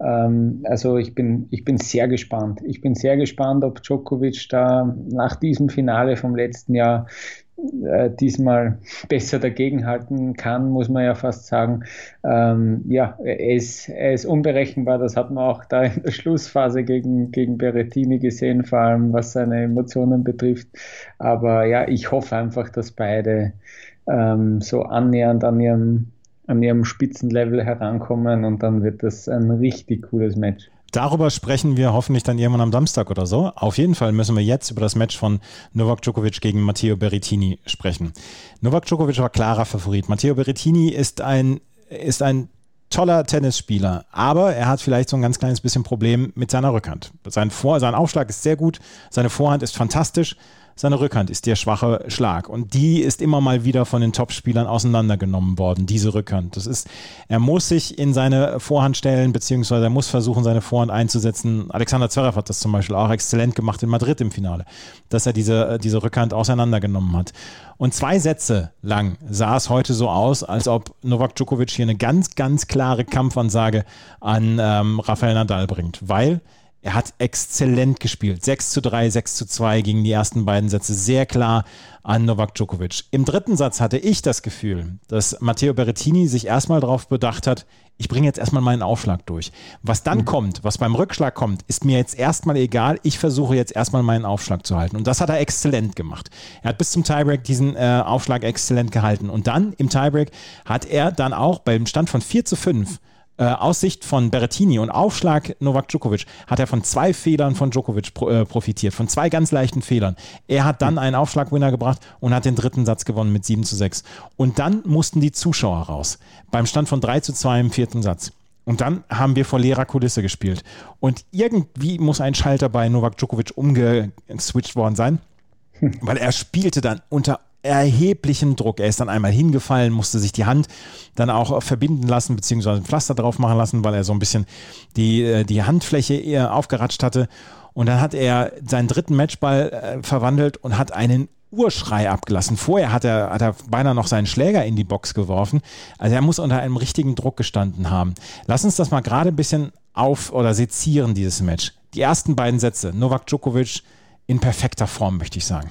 Ähm, also ich bin, ich bin sehr gespannt. Ich bin sehr gespannt, ob Djokovic da nach diesem Finale vom letzten Jahr äh, diesmal besser dagegenhalten kann, muss man ja fast sagen. Ähm, ja, er ist, er ist unberechenbar, das hat man auch da in der Schlussphase gegen, gegen Berettini gesehen, vor allem was seine Emotionen betrifft. Aber ja, ich hoffe einfach, dass beide ähm, so annähernd an ihrem an ihrem Spitzenlevel herankommen und dann wird das ein richtig cooles Match. Darüber sprechen wir hoffentlich dann irgendwann am Samstag oder so. Auf jeden Fall müssen wir jetzt über das Match von Novak Djokovic gegen Matteo Berrettini sprechen. Novak Djokovic war klarer Favorit. Matteo Berrettini ist ein, ist ein toller Tennisspieler, aber er hat vielleicht so ein ganz kleines bisschen Problem mit seiner Rückhand. Sein, Vor sein Aufschlag ist sehr gut, seine Vorhand ist fantastisch, seine Rückhand ist der schwache Schlag. Und die ist immer mal wieder von den Topspielern auseinandergenommen worden, diese Rückhand. Das ist, er muss sich in seine Vorhand stellen, beziehungsweise er muss versuchen, seine Vorhand einzusetzen. Alexander Zverev hat das zum Beispiel auch exzellent gemacht in Madrid im Finale, dass er diese, diese Rückhand auseinandergenommen hat. Und zwei Sätze lang sah es heute so aus, als ob Novak Djokovic hier eine ganz, ganz klare Kampfansage an ähm, Rafael Nadal bringt, weil Er hat exzellent gespielt. 6 zu 3, 6 zu 2 gegen die ersten beiden Sätze. Sehr klar an Novak Djokovic. Im dritten Satz hatte ich das Gefühl, dass Matteo Berrettini sich erstmal darauf bedacht hat, ich bringe jetzt erstmal meinen Aufschlag durch. Was dann mhm. kommt, was beim Rückschlag kommt, ist mir jetzt erstmal egal. Ich versuche jetzt erstmal meinen Aufschlag zu halten. Und das hat er exzellent gemacht. Er hat bis zum Tiebreak diesen äh, Aufschlag exzellent gehalten. Und dann im Tiebreak hat er dann auch beim Stand von 4 zu 5 äh, aus Sicht von Berrettini und Aufschlag Novak Djokovic hat er von zwei Fehlern von Djokovic pro, äh, profitiert, von zwei ganz leichten Fehlern. Er hat dann einen Aufschlagwinner gebracht und hat den dritten Satz gewonnen mit 7 zu 6. Und dann mussten die Zuschauer raus. Beim Stand von 3 zu 2 im vierten Satz. Und dann haben wir vor leerer Kulisse gespielt. Und irgendwie muss ein Schalter bei Novak Djokovic umgeswitcht worden sein, weil er spielte dann unter erheblichen Druck. Er ist dann einmal hingefallen, musste sich die Hand dann auch verbinden lassen, beziehungsweise ein Pflaster drauf machen lassen, weil er so ein bisschen die, äh, die Handfläche eher aufgeratscht hatte. Und dann hat er seinen dritten Matchball äh, verwandelt und hat einen Urschrei abgelassen. Vorher hat er, hat er beinahe noch seinen Schläger in die Box geworfen. Also er muss unter einem richtigen Druck gestanden haben. Lass uns das mal gerade ein bisschen auf- oder sezieren, dieses Match. Die ersten beiden Sätze. Novak Djokovic in perfekter Form, möchte ich sagen.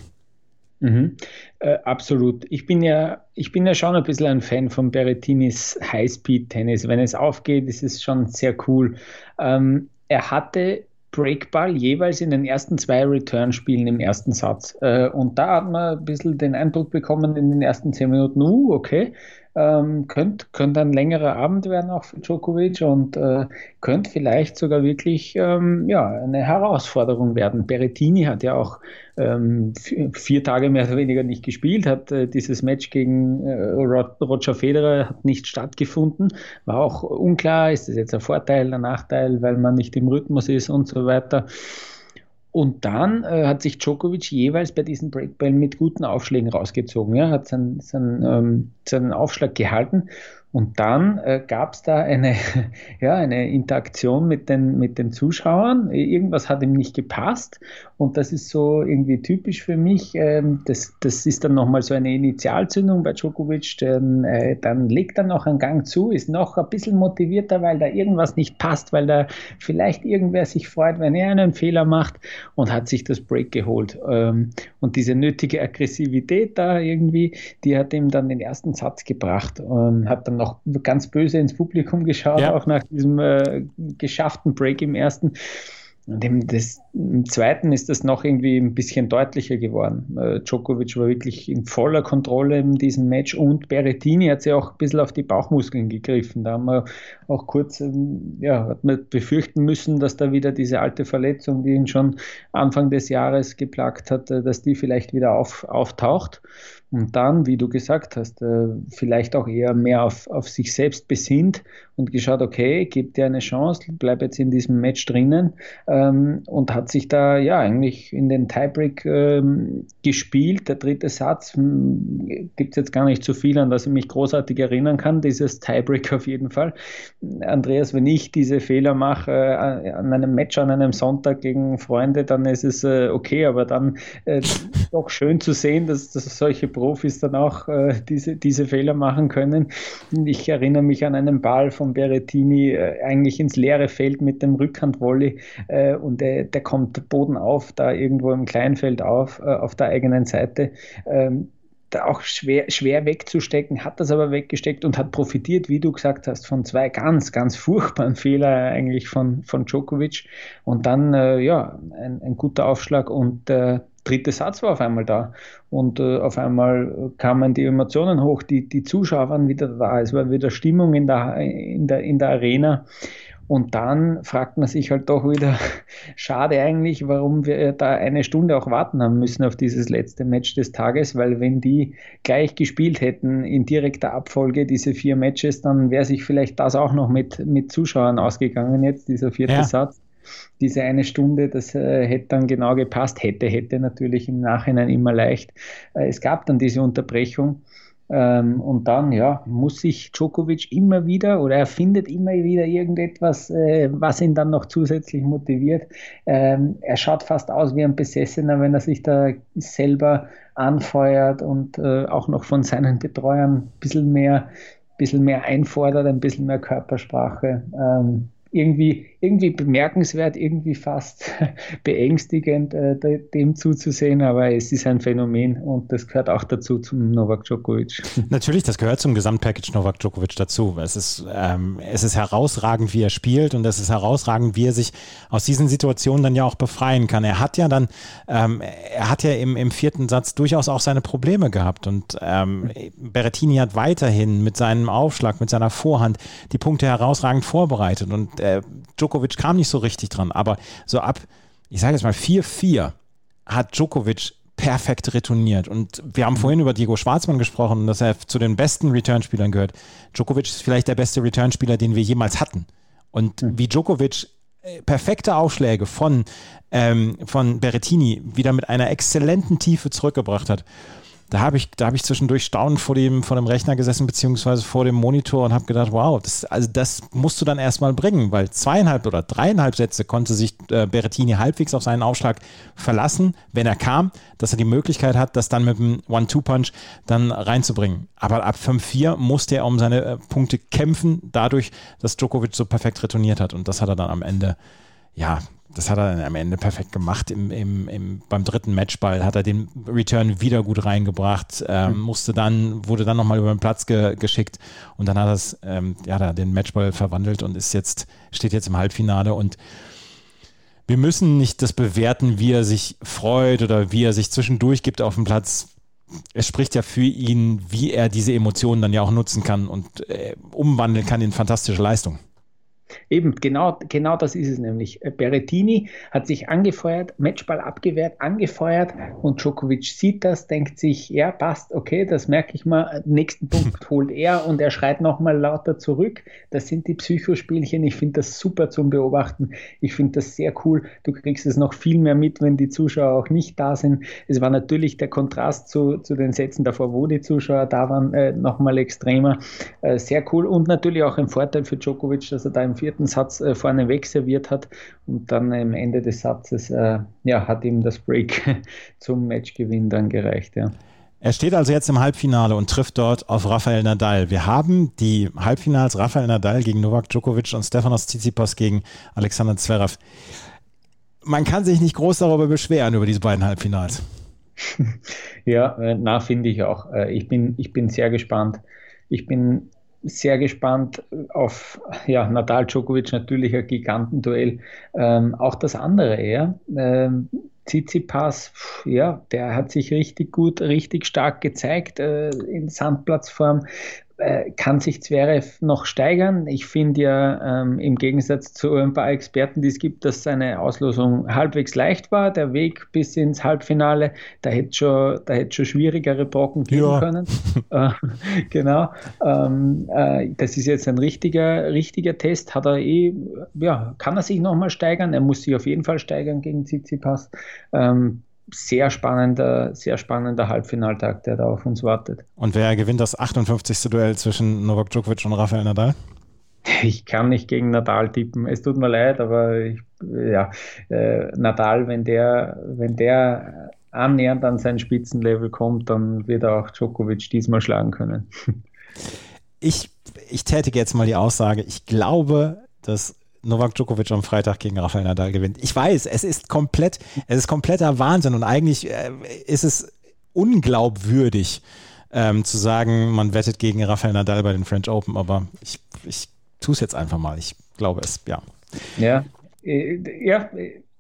Mhm. Äh, absolut. Ich bin ja, ich bin ja schon ein bisschen ein Fan von Berrettinis Highspeed-Tennis. Wenn es aufgeht, ist es schon sehr cool. Ähm, er hatte Breakball jeweils in den ersten zwei Return-Spielen im ersten Satz. Äh, und da hat man ein bisschen den Eindruck bekommen in den ersten zehn Minuten, uh, okay, ähm, könnte könnt ein längerer Abend werden auch für Djokovic und äh, könnte vielleicht sogar wirklich ähm, ja, eine Herausforderung werden. Berettini hat ja auch ähm, vier Tage mehr oder weniger nicht gespielt, hat äh, dieses Match gegen äh, Roger Federer hat nicht stattgefunden, war auch unklar, ist das jetzt ein Vorteil, ein Nachteil, weil man nicht im Rhythmus ist und so weiter. Und dann äh, hat sich Djokovic jeweils bei diesen Breakballen mit guten Aufschlägen rausgezogen. Ja, hat seinen, seinen, ähm, seinen Aufschlag gehalten und dann äh, gab es da eine, ja, eine Interaktion mit den, mit den Zuschauern. Irgendwas hat ihm nicht gepasst. Und das ist so irgendwie typisch für mich. Ähm, das, das ist dann nochmal so eine Initialzündung bei Djokovic. Dann, äh, dann legt er noch einen Gang zu, ist noch ein bisschen motivierter, weil da irgendwas nicht passt, weil da vielleicht irgendwer sich freut, wenn er einen Fehler macht und hat sich das Break geholt. Ähm, und diese nötige Aggressivität da irgendwie, die hat ihm dann den ersten Satz gebracht. und hat dann noch ganz böse ins Publikum geschaut, ja. auch nach diesem äh, geschafften Break im ersten. Und im, das, im zweiten ist das noch irgendwie ein bisschen deutlicher geworden. Äh, Djokovic war wirklich in voller Kontrolle in diesem Match und Berrettini hat sich auch ein bisschen auf die Bauchmuskeln gegriffen. Da haben wir auch kurz, ähm, ja, hat man befürchten müssen, dass da wieder diese alte Verletzung, die ihn schon Anfang des Jahres geplagt hat, äh, dass die vielleicht wieder auf, auftaucht und dann, wie du gesagt hast, äh, vielleicht auch eher mehr auf, auf sich selbst besinnt und geschaut, okay, gib dir eine Chance, bleib jetzt in diesem Match drinnen ähm, und hat sich da ja eigentlich in den Tiebreak ähm, gespielt. Der dritte Satz hm, gibt es jetzt gar nicht so viel, an das ich mich großartig erinnern kann, dieses Tiebreak auf jeden Fall. Andreas, wenn ich diese Fehler mache äh, an einem Match an einem Sonntag gegen Freunde, dann ist es äh, okay, aber dann äh, doch schön zu sehen, dass, dass solche Profis dann auch äh, diese, diese Fehler machen können. Ich erinnere mich an einen Ball von Berettini äh, eigentlich ins leere Feld mit dem Rückhandvolley äh, und der, der kommt Boden auf, da irgendwo im Kleinfeld auf, äh, auf der eigenen Seite. Ähm, da auch schwer, schwer wegzustecken, hat das aber weggesteckt und hat profitiert, wie du gesagt hast, von zwei ganz, ganz furchtbaren Fehlern eigentlich von, von Djokovic. Und dann, äh, ja, ein, ein, guter Aufschlag und der dritte Satz war auf einmal da. Und äh, auf einmal kamen die Emotionen hoch, die, die Zuschauer waren wieder da, es war wieder Stimmung in der, in der, in der Arena. Und dann fragt man sich halt doch wieder, schade eigentlich, warum wir da eine Stunde auch warten haben müssen auf dieses letzte Match des Tages, weil wenn die gleich gespielt hätten in direkter Abfolge, diese vier Matches, dann wäre sich vielleicht das auch noch mit, mit Zuschauern ausgegangen jetzt, dieser vierte ja. Satz. Diese eine Stunde, das äh, hätte dann genau gepasst, hätte, hätte natürlich im Nachhinein immer leicht. Äh, es gab dann diese Unterbrechung ähm, und dann, ja, muss sich Djokovic immer wieder oder er findet immer wieder irgendetwas, äh, was ihn dann noch zusätzlich motiviert. Ähm, er schaut fast aus wie ein Besessener, wenn er sich da selber anfeuert und äh, auch noch von seinen Betreuern ein bisschen mehr, bisschen mehr einfordert, ein bisschen mehr Körpersprache. Ähm, irgendwie, irgendwie bemerkenswert, irgendwie fast beängstigend, äh, dem zuzusehen, aber es ist ein Phänomen und das gehört auch dazu zum Novak Djokovic. Natürlich, das gehört zum Gesamtpackage Novak Djokovic dazu. Es ist, ähm, es ist herausragend, wie er spielt und es ist herausragend, wie er sich aus diesen Situationen dann ja auch befreien kann. Er hat ja dann, ähm, er hat ja im, im vierten Satz durchaus auch seine Probleme gehabt und ähm, Berrettini hat weiterhin mit seinem Aufschlag, mit seiner Vorhand die Punkte herausragend vorbereitet und äh, Djokovic kam nicht so richtig dran, aber so ab, ich sage jetzt mal 4-4 hat Djokovic perfekt retourniert. Und wir haben vorhin über Diego Schwarzmann gesprochen, dass er zu den besten Returnspielern gehört. Djokovic ist vielleicht der beste Returnspieler, den wir jemals hatten. Und mhm. wie Djokovic äh, perfekte Aufschläge von, ähm, von Berrettini wieder mit einer exzellenten Tiefe zurückgebracht hat da habe ich, da ich zwischendurch staunend vor dem, vor dem Rechner gesessen, beziehungsweise vor dem Monitor und habe gedacht, wow, das, also das musst du dann erstmal bringen, weil zweieinhalb oder dreieinhalb Sätze konnte sich äh, Berrettini halbwegs auf seinen Aufschlag verlassen, wenn er kam, dass er die Möglichkeit hat, das dann mit dem One-Two-Punch dann reinzubringen. Aber ab 5-4 musste er um seine äh, Punkte kämpfen, dadurch, dass Djokovic so perfekt retourniert hat. Und das hat er dann am Ende, ja, das hat er dann am Ende perfekt gemacht. Im, im, im, beim dritten Matchball hat er den Return wieder gut reingebracht, ähm, mhm. musste dann, wurde dann nochmal über den Platz ge, geschickt und dann hat er es, ähm, ja, da den Matchball verwandelt und ist jetzt, steht jetzt im Halbfinale und wir müssen nicht das bewerten, wie er sich freut oder wie er sich zwischendurch gibt auf dem Platz. Es spricht ja für ihn, wie er diese Emotionen dann ja auch nutzen kann und äh, umwandeln kann in fantastische Leistungen. Eben, genau, genau das ist es nämlich. Äh, Berrettini hat sich angefeuert, Matchball abgewehrt, angefeuert und Djokovic sieht das, denkt sich, ja, passt, okay, das merke ich mal, nächsten Punkt holt er und er schreit nochmal lauter zurück. Das sind die Psychospielchen, ich finde das super zum Beobachten, ich finde das sehr cool. Du kriegst es noch viel mehr mit, wenn die Zuschauer auch nicht da sind. Es war natürlich der Kontrast zu, zu den Sätzen davor, wo die Zuschauer da waren, äh, nochmal extremer. Äh, sehr cool und natürlich auch ein Vorteil für Djokovic, dass er da im vierten Satz äh, vorne wegserviert hat und dann am Ende des Satzes äh, ja, hat ihm das Break zum Matchgewinn dann gereicht. Ja. Er steht also jetzt im Halbfinale und trifft dort auf Rafael Nadal. Wir haben die Halbfinals Rafael Nadal gegen Novak Djokovic und Stefanos Tsitsipas gegen Alexander Zverev. Man kann sich nicht groß darüber beschweren, über diese beiden Halbfinals. Ja, äh, na, finde ich auch. Äh, ich bin, ich bin sehr gespannt. Ich bin sehr gespannt auf ja, Nadal Djokovic, natürlich ein Gigantenduell. Ähm, auch das andere eher. Ähm, Tsitsipas, ja, der hat sich richtig gut, richtig stark gezeigt äh, in Sandplatzform. Äh, kann sich Zverev noch steigern. Ich finde ja ähm, im Gegensatz zu ein paar Experten, die es gibt, dass seine Auslosung halbwegs leicht war. Der Weg bis ins Halbfinale, da hätte schon, da hätte schon schwierigere Brocken geben ja. können. äh, genau. Ähm, äh, das ist jetzt ein richtiger, richtiger Test. Hat er eh, ja, kann er sich nochmal steigern? Er muss sich auf jeden Fall steigern gegen Tsitsipas. Ähm, sehr spannender, sehr spannender Halbfinaltag, der da auf uns wartet. Und wer gewinnt das 58. Duell zwischen Novak Djokovic und Rafael Nadal? Ich kann nicht gegen Nadal tippen. Es tut mir leid, aber ich, ja, äh, Nadal, wenn der, wenn der annähernd an sein Spitzenlevel kommt, dann wird er auch Djokovic diesmal schlagen können. Ich, ich tätige jetzt mal die Aussage, ich glaube, dass Novak Djokovic am Freitag gegen Rafael Nadal gewinnt. Ich weiß, es ist komplett, es ist kompletter Wahnsinn und eigentlich äh, ist es unglaubwürdig ähm, zu sagen, man wettet gegen Rafael Nadal bei den French Open, aber ich, ich tue es jetzt einfach mal. Ich glaube es, ja. Ja, äh, ja,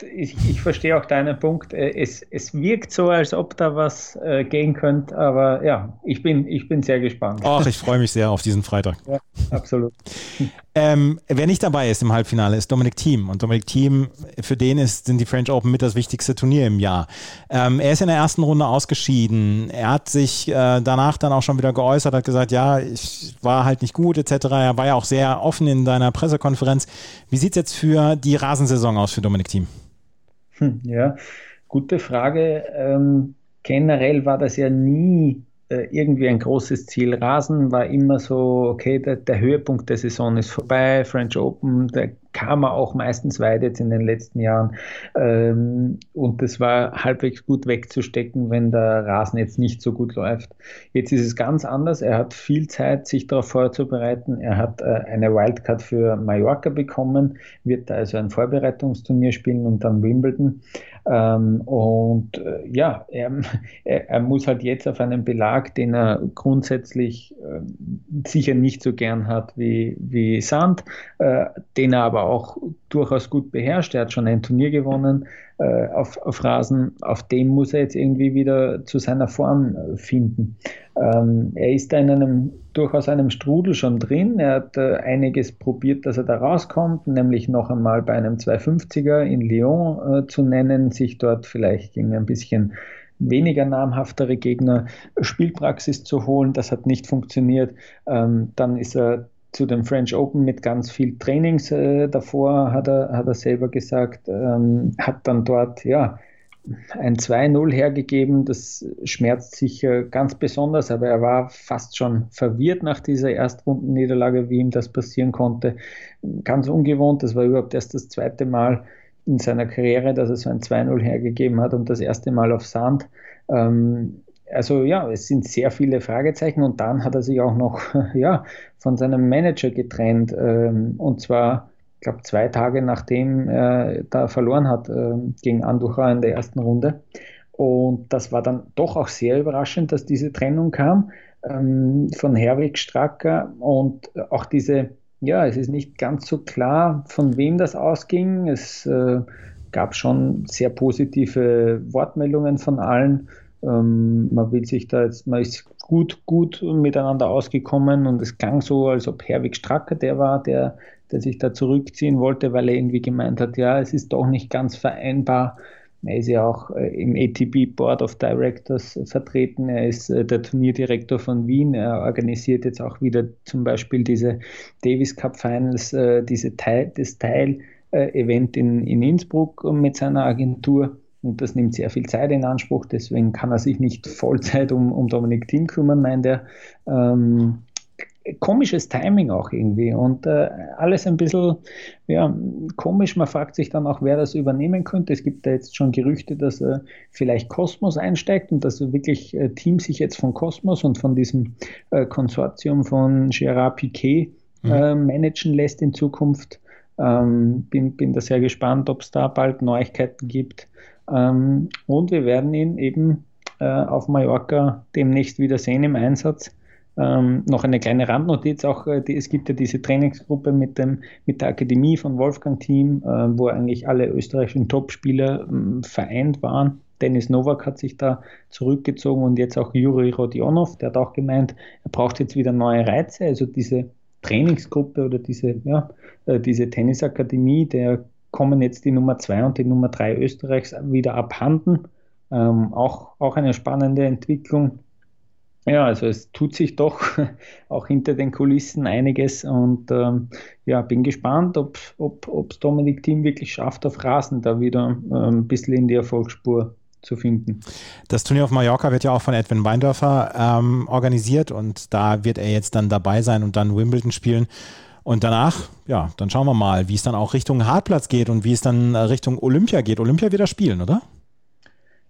ich, ich verstehe auch deinen Punkt. Äh, es, es wirkt so, als ob da was äh, gehen könnte, aber ja, ich bin, ich bin sehr gespannt. Ach, ich freue mich sehr auf diesen Freitag. Ja, absolut. ähm, wer nicht dabei ist im Halbfinale, ist Dominik Thiem. Und Dominik Thiem, für den ist, sind die French Open mit das wichtigste Turnier im Jahr. Ähm, er ist in der ersten Runde ausgeschieden. Er hat sich äh, danach dann auch schon wieder geäußert, hat gesagt, ja, ich war halt nicht gut, etc. Er war ja auch sehr offen in seiner Pressekonferenz. Wie sieht es jetzt für die Rasensaison aus für Dominik Thiem? Hm, ja, gute Frage. Ähm, generell war das ja nie irgendwie ein großes Ziel. Rasen war immer so, okay, der, der, Höhepunkt der Saison ist vorbei, French Open, der kam er auch meistens weit jetzt in den letzten Jahren. Ähm, und das war halbwegs gut wegzustecken, wenn der Rasen jetzt nicht so gut läuft. Jetzt ist es ganz anders. Er hat viel Zeit, sich darauf vorzubereiten. Er hat äh, eine Wildcard für Mallorca bekommen, wird also ein Vorbereitungsturnier spielen und dann Wimbledon. Ähm, und äh, ja, er, er, muss halt jetzt auf einen Belag, den er grundsätzlich äh, sicher nicht so gern hat wie, wie Sand, äh, den er aber auch durchaus gut beherrscht. Er hat schon ein Turnier gewonnen äh, auf, auf Rasen. Auf dem muss er jetzt irgendwie wieder zu seiner Form äh, finden. Ähm, er ist da in einem durchaus einem Strudel schon drin. Er hat äh, einiges probiert, dass er da rauskommt, nämlich noch einmal bei einem 250er in Lyon äh, zu nennen, sich dort vielleicht gegen ein bisschen weniger namhaftere Gegner Spielpraxis zu holen. Das hat nicht funktioniert. Ähm, dann ist er zu dem French Open mit ganz viel Trainings äh, davor, hat er, hat er selber gesagt, ähm, hat dann dort, ja, ein 2-0 hergegeben. Das schmerzt sicher ganz besonders, aber er war fast schon verwirrt nach dieser Erstrundenniederlage, wie ihm das passieren konnte. Ganz ungewohnt, das war überhaupt erst das zweite Mal in seiner Karriere, dass er so ein 2-0 hergegeben hat und das erste Mal auf Sand. Ähm, also ja, es sind sehr viele Fragezeichen und dann hat er sich auch noch ja, von seinem Manager getrennt ähm, und zwar ich glaube, zwei Tage nachdem er da verloren hat äh, gegen Anducha in der ersten Runde. Und das war dann doch auch sehr überraschend, dass diese Trennung kam ähm, von Herwig Stracker und auch diese, ja, es ist nicht ganz so klar, von wem das ausging. Es äh, gab schon sehr positive Wortmeldungen von allen. Ähm, man will sich da jetzt, man ist gut, gut miteinander ausgekommen und es klang so, als ob Herwig Stracker der war, der der sich da zurückziehen wollte, weil er irgendwie gemeint hat, ja, es ist doch nicht ganz vereinbar. Er ist ja auch äh, im ATP Board of Directors vertreten. Er ist äh, der Turnierdirektor von Wien. Er organisiert jetzt auch wieder zum Beispiel diese Davis Cup Finals, äh, diese Teil, das Teil-Event in, in Innsbruck mit seiner Agentur. Und das nimmt sehr viel Zeit in Anspruch. Deswegen kann er sich nicht Vollzeit um, um Dominik Thiem kümmern, meint er. Ähm, komisches Timing auch irgendwie und äh, alles ein bisschen ja, komisch. Man fragt sich dann auch, wer das übernehmen könnte. Es gibt da jetzt schon Gerüchte, dass äh, vielleicht Cosmos einsteigt und dass wirklich äh, Team sich jetzt von Cosmos und von diesem äh, Konsortium von Gerard Piquet mhm. Äh, managen lässt in Zukunft. Ähm, bin, bin da sehr gespannt, ob es da bald Neuigkeiten gibt. Ähm, und wir werden ihn eben äh, auf Mallorca demnächst wieder sehen im Einsatz. Ähm, noch eine kleine Randnotiz, auch äh, die, es gibt ja diese Trainingsgruppe mit, dem, mit der Akademie von Wolfgang Team, äh, wo eigentlich alle österreichischen Topspieler äh, vereint waren. Dennis Novak hat sich da zurückgezogen und jetzt auch Juri Rodionov, der hat auch gemeint, er braucht jetzt wieder neue Reize, also diese Trainingsgruppe oder diese, ja, äh, diese Tennisakademie, der kommen jetzt die Nummer zwei und die Nummer drei Österreichs wieder abhanden. Ähm, auch, auch eine spannende Entwicklung. Ja, also es tut sich doch auch hinter den Kulissen einiges und ähm, ja, bin gespannt, ob es ob, Dominik Thiem wirklich schafft, auf Rasen da wieder ähm, ein bisschen in die Erfolgsspur zu finden. Das Turnier auf Mallorca wird ja auch von Edwin Weindörfer ähm, organisiert und da wird er jetzt dann dabei sein und dann Wimbledon spielen. Und danach, ja, dann schauen wir mal, wie es dann auch Richtung Hartplatz geht und wie es dann Richtung Olympia geht. Olympia wird er spielen, oder?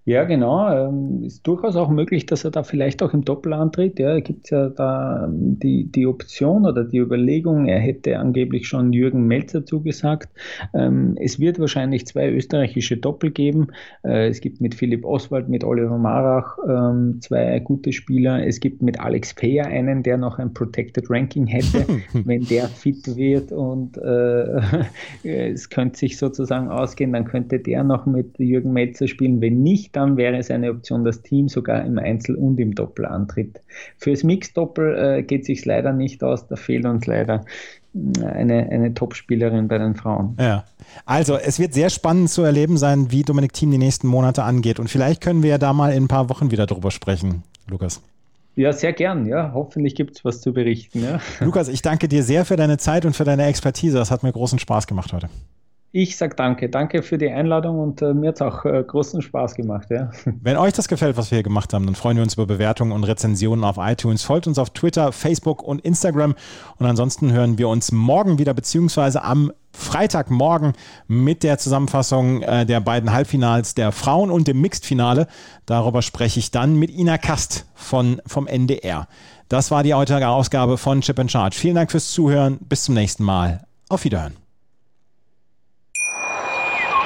Ja, genau. Ähm, ist durchaus auch möglich, dass er da vielleicht auch im Doppel antritt. Ja, gibt es ja da ähm, die, die Option oder die Überlegung, er hätte angeblich schon Jürgen Melzer zugesagt. Ähm, es wird wahrscheinlich zwei österreichische Doppel geben. Äh, es gibt mit Philipp Oswald, mit Oliver Marach zwei gute Spieler. Es gibt mit Alex Peyer einen, der noch ein Protected Ranking hätte, wenn der fit wird und äh, es könnte sich sozusagen ausgehen, dann könnte der noch mit Jürgen Melzer spielen. Wenn nicht, dann wäre es eine Option, dass Team sogar im Einzel und im Doppel antritt. Fürs Mixdoppel äh, geht sich leider nicht aus, da fehlt uns leider äh, eine, eine Top-Spielerin bei den Frauen. Ja. Also, es wird sehr spannend zu erleben sein, wie Dominik Team die nächsten Monate angeht. Und vielleicht können wir ja da mal in ein paar Wochen wieder drüber sprechen, Lukas. Ja, sehr gern. Ja, hoffentlich gibt es was zu berichten. Ja. Lukas, ich danke dir sehr für deine Zeit und für deine Expertise. Das hat mir großen Spaß gemacht heute. Ich sage danke. Danke für die Einladung und äh, mir hat es auch äh, großen Spaß gemacht. Ja. Wenn euch das gefällt, was wir hier gemacht haben, dann freuen wir uns über Bewertungen und Rezensionen auf iTunes. Folgt uns auf Twitter, Facebook und Instagram. Und ansonsten hören wir uns morgen wieder, beziehungsweise am Freitagmorgen mit der Zusammenfassung äh, der beiden Halbfinals der Frauen und dem Mixed-Finale. Darüber spreche ich dann mit Ina Kast von, vom NDR. Das war die heutige Ausgabe von Chip and Charge. Vielen Dank fürs Zuhören. Bis zum nächsten Mal. Auf Wiederhören.